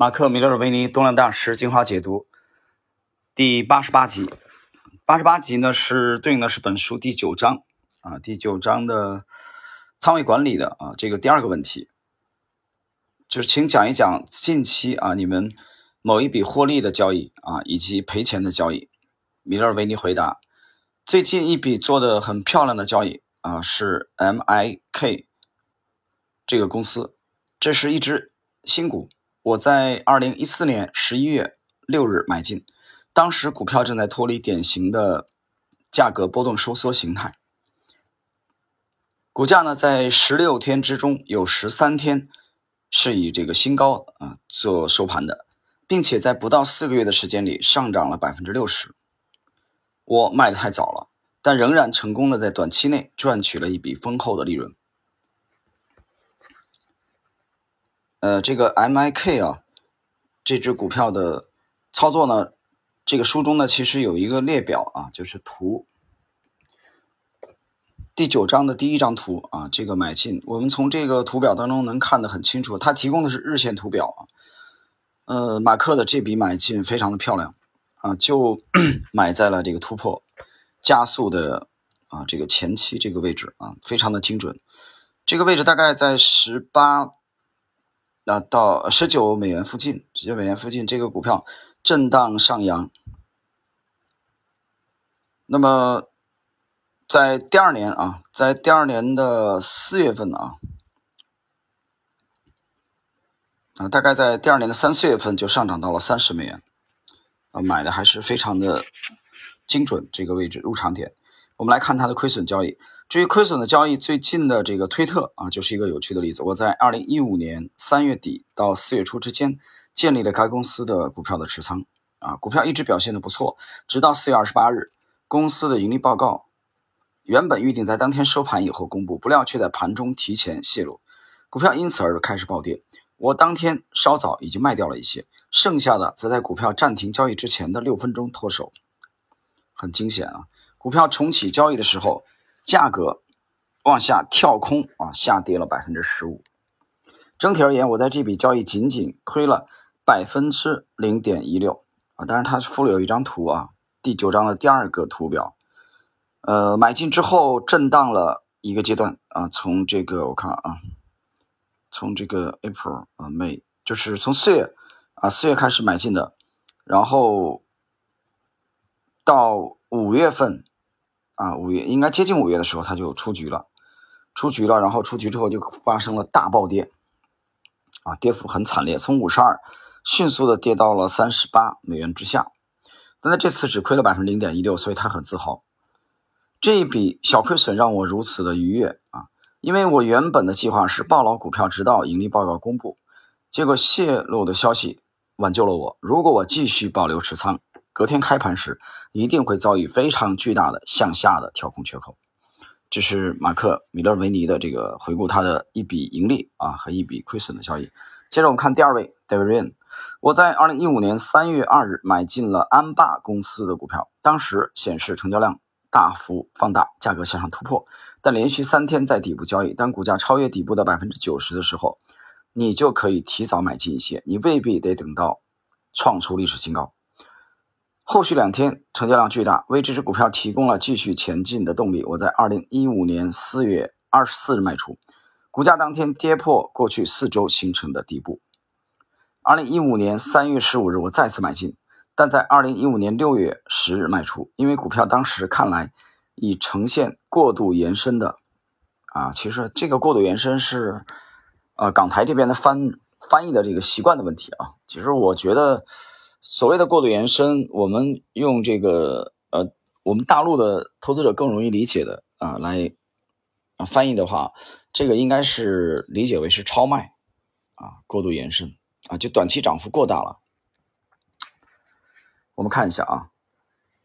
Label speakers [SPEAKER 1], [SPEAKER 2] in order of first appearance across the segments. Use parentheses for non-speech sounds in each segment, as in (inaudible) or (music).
[SPEAKER 1] 马克·米勒尔维尼动量大师精华解读第八十八集，八十八集呢是对应的是本书第九章啊，第九章的仓位管理的啊这个第二个问题，就是请讲一讲近期啊你们某一笔获利的交易啊以及赔钱的交易。米勒尔维尼回答：最近一笔做的很漂亮的交易啊是 MIK 这个公司，这是一只新股。我在二零一四年十一月六日买进，当时股票正在脱离典型的价格波动收缩形态，股价呢在十六天之中有十三天是以这个新高啊做收盘的，并且在不到四个月的时间里上涨了百分之六十。我卖的太早了，但仍然成功的在短期内赚取了一笔丰厚的利润。呃，这个 M I K 啊，这只股票的操作呢，这个书中呢其实有一个列表啊，就是图第九章的第一张图啊，这个买进，我们从这个图表当中能看得很清楚，它提供的是日线图表啊。呃，马克的这笔买进非常的漂亮啊，就 (clears throat) 买在了这个突破加速的啊这个前期这个位置啊，非常的精准，这个位置大概在十八。那到十九美元附近，十九美元附近，这个股票震荡上扬。那么，在第二年啊，在第二年的四月份啊，啊，大概在第二年的三四月份就上涨到了三十美元，啊，买的还是非常的精准，这个位置入场点。我们来看它的亏损交易。至于亏损的交易，最近的这个推特啊，就是一个有趣的例子。我在二零一五年三月底到四月初之间建立了该公司的股票的持仓啊，股票一直表现的不错，直到四月二十八日，公司的盈利报告原本预定在当天收盘以后公布，不料却在盘中提前泄露，股票因此而开始暴跌。我当天稍早已经卖掉了一些，剩下的则在股票暂停交易之前的六分钟脱手，很惊险啊！股票重启交易的时候。价格往下跳空啊，下跌了百分之十五。整体而言，我在这笔交易仅仅亏了百分之零点一六啊。当然，它附了有一张图啊，第九章的第二个图表。呃，买进之后震荡了一个阶段啊，从这个我看啊，从这个 April 啊 May，就是从四月啊四月开始买进的，然后到五月份。啊，五月应该接近五月的时候，它就出局了，出局了，然后出局之后就发生了大暴跌，啊，跌幅很惨烈，从五十二迅速的跌到了三十八美元之下，但在这次只亏了百分之零点一六，所以他很自豪。这一笔小亏损让我如此的愉悦啊，因为我原本的计划是抱牢股票直到盈利报告公布，结果泄露的消息挽救了我。如果我继续保留持仓。隔天开盘时，一定会遭遇非常巨大的向下的跳空缺口。这是马克·米勒维尼的这个回顾他的一笔盈利啊和一笔亏损的交易。接着我们看第二位 David Ryan，我在二零一五年三月二日买进了安霸公司的股票，当时显示成交量大幅放大，价格向上突破，但连续三天在底部交易。当股价超越底部的百分之九十的时候，你就可以提早买进一些，你未必得等到创出历史新高。后续两天成交量巨大，为这只股票提供了继续前进的动力。我在二零一五年四月二十四日卖出，股价当天跌破过去四周形成的底部。二零一五年三月十五日我再次买进，但在二零一五年六月十日卖出，因为股票当时看来已呈现过度延伸的。啊，其实这个过度延伸是，呃，港台这边的翻翻译的这个习惯的问题啊。其实我觉得。所谓的过度延伸，我们用这个呃，我们大陆的投资者更容易理解的啊来啊翻译的话，这个应该是理解为是超卖啊，过度延伸啊，就短期涨幅过大了。我们看一下啊，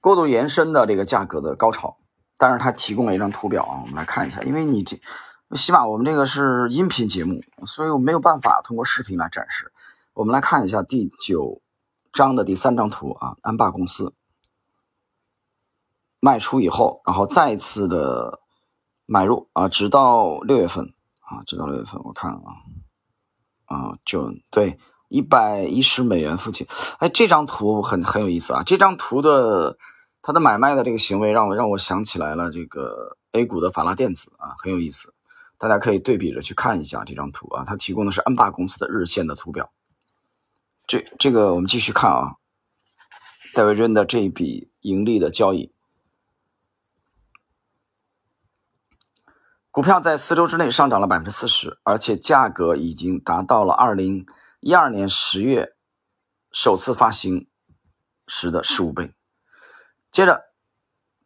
[SPEAKER 1] 过度延伸的这个价格的高潮，但是它提供了一张图表啊，我们来看一下，因为你这起码我们这个是音频节目，所以我没有办法通过视频来展示。我们来看一下第九。章的第三张图啊，安霸公司卖出以后，然后再次的买入啊，直到六月份啊，直到六月份，我看啊啊，就对一百一十美元附近。哎，这张图很很有意思啊！这张图的它的买卖的这个行为让我让我想起来了这个 A 股的法拉电子啊，很有意思。大家可以对比着去看一下这张图啊，它提供的是安霸公司的日线的图表。这这个我们继续看啊，戴维润的这一笔盈利的交易。股票在四周之内上涨了百分之四十，而且价格已经达到了二零一二年十月首次发行时的十五倍。接着，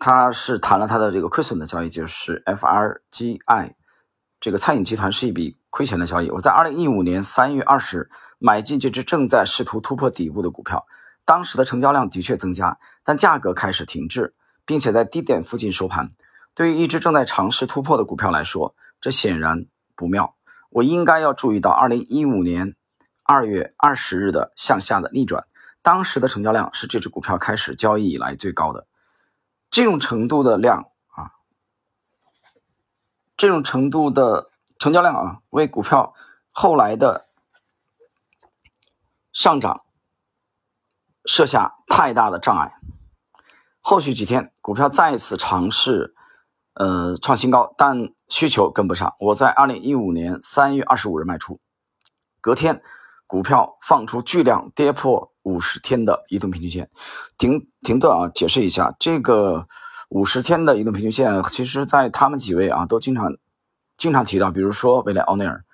[SPEAKER 1] 他是谈了他的这个亏损的交易，就是 FRGI 这个餐饮集团是一笔亏钱的交易。我在二零一五年三月二十日买进这只正在试图突破底部的股票，当时的成交量的确增加，但价格开始停滞，并且在低点附近收盘。对于一只正在尝试突破的股票来说，这显然不妙。我应该要注意到2015年2月20日的向下的逆转，当时的成交量是这只股票开始交易以来最高的。这种程度的量啊，这种程度的成交量啊，为股票后来的上涨设下太大的障碍。后续几天，股票再次尝试。呃，创新高，但需求跟不上。我在二零一五年三月二十五日卖出，隔天股票放出巨量，跌破五十天的移动平均线，停停顿啊！解释一下，这个五十天的移动平均线，其实在他们几位啊都经常经常提到，比如说威廉奥内尔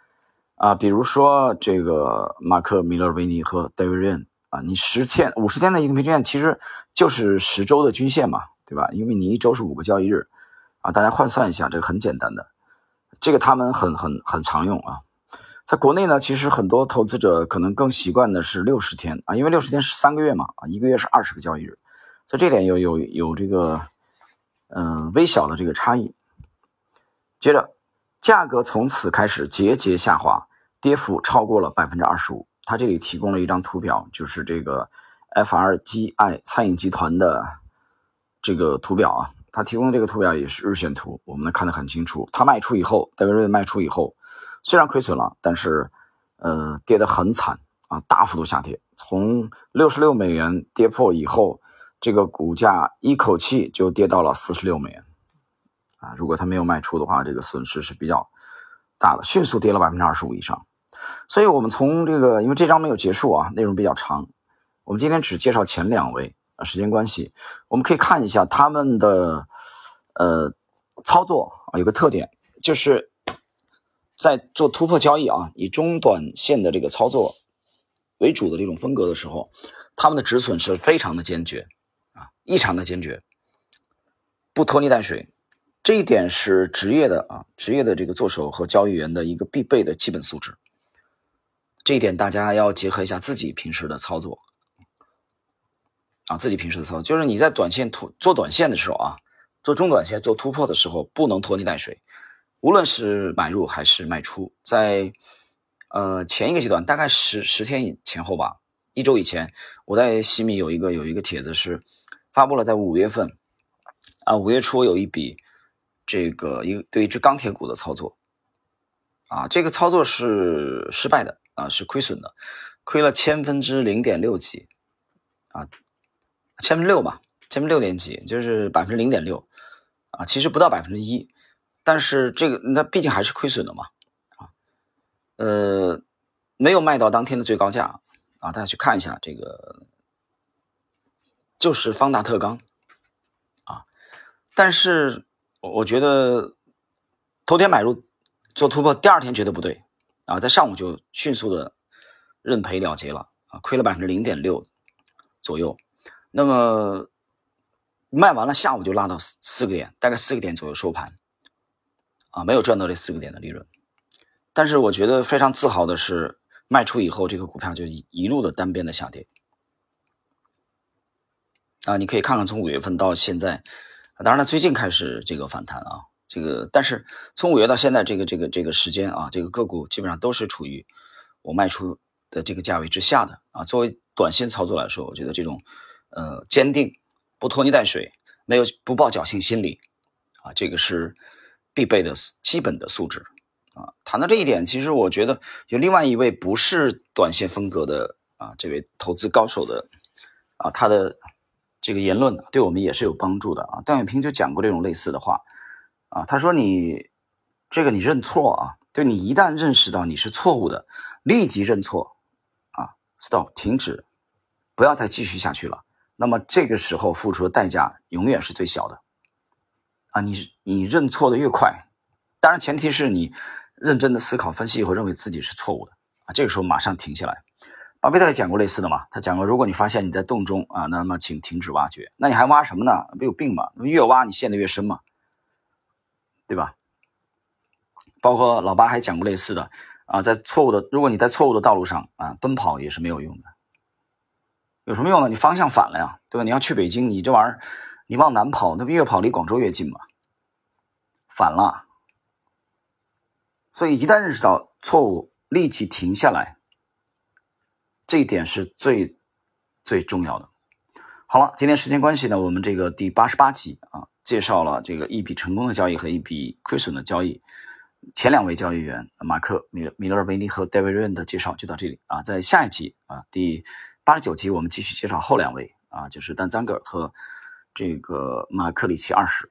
[SPEAKER 1] 啊，比如说这个马克米勒维尼和戴维任啊，你十天五十天的移动平均线其实就是十周的均线嘛，对吧？因为你一周是五个交易日。啊，大家换算一下，这个很简单的，这个他们很很很常用啊。在国内呢，其实很多投资者可能更习惯的是六十天啊，因为六十天是三个月嘛，啊，一个月是二十个交易日，所以这点有有有这个嗯微小的这个差异。接着，价格从此开始节节下滑，跌幅超过了百分之二十五。他这里提供了一张图表，就是这个 FRGI 餐饮集团的这个图表啊。他提供的这个图表也是日线图，我们能看得很清楚。他卖出以后，戴维瑞卖出以后，虽然亏损了，但是，呃，跌得很惨啊，大幅度下跌，从六十六美元跌破以后，这个股价一口气就跌到了四十六美元，啊，如果他没有卖出的话，这个损失是比较大的，迅速跌了百分之二十五以上。所以，我们从这个，因为这章没有结束啊，内容比较长，我们今天只介绍前两位。啊，时间关系，我们可以看一下他们的呃操作啊，有个特点，就是在做突破交易啊，以中短线的这个操作为主的这种风格的时候，他们的止损是非常的坚决啊，异常的坚决，不拖泥带水，这一点是职业的啊，职业的这个做手和交易员的一个必备的基本素质。这一点大家要结合一下自己平时的操作。啊，自己平时的操作就是你在短线突做短线的时候啊，做中短线做突破的时候，不能拖泥带水。无论是买入还是卖出，在呃前一个阶段，大概十十天前后吧，一周以前，我在西米有一个有一个帖子是发布了，在五月份啊，五月初有一笔这个一对一只钢铁股的操作啊，这个操作是失败的啊，是亏损的，亏了千分之零点六几啊。千分之六吧，千分六点几，就是百分之零点六，啊，其实不到百分之一，但是这个那毕竟还是亏损的嘛，啊，呃，没有卖到当天的最高价，啊，大家去看一下这个，就是方大特钢，啊，但是我我觉得头天买入做突破，第二天觉得不对，啊，在上午就迅速的认赔了结了，啊，亏了百分之零点六左右。那么卖完了，下午就拉到四四个点，大概四个点左右收盘，啊，没有赚到这四个点的利润。但是我觉得非常自豪的是，卖出以后这个股票就一一路的单边的下跌。啊，你可以看看从五月份到现在，当然了，最近开始这个反弹啊，这个但是从五月到现在这个这个这个时间啊，这个个股基本上都是处于我卖出的这个价位之下的啊。作为短线操作来说，我觉得这种。呃，坚定，不拖泥带水，没有不抱侥幸心理，啊，这个是必备的基本的素质，啊。谈到这一点，其实我觉得有另外一位不是短线风格的啊，这位投资高手的啊，他的这个言论对我们也是有帮助的啊。段永平就讲过这种类似的话啊，他说你这个你认错啊，就你一旦认识到你是错误的，立即认错啊，stop 停止，不要再继续下去了。那么这个时候付出的代价永远是最小的。啊，你你认错的越快，当然前提是你认真的思考分析以后认为自己是错误的啊，这个时候马上停下来。巴菲特也讲过类似的嘛，他讲过，如果你发现你在洞中啊，那么请停止挖掘。那你还挖什么呢？没有病嘛？那么越挖你陷得越深嘛，对吧？包括老八还讲过类似的啊，在错误的，如果你在错误的道路上啊奔跑也是没有用的，有什么用呢？你方向反了呀，对吧？你要去北京，你这玩意儿。你往南跑，那不越跑离广州越近吗？反了。所以一旦认识到错误，立即停下来，这一点是最最重要的。好了，今天时间关系呢，我们这个第八十八集啊，介绍了这个一笔成功的交易和一笔亏损的交易。前两位交易员马克米米勒维尼和戴维瑞恩的介绍就到这里啊，在下一集啊，第八十九集我们继续介绍后两位啊，就是丹赞格尔和。这个马克里奇二世。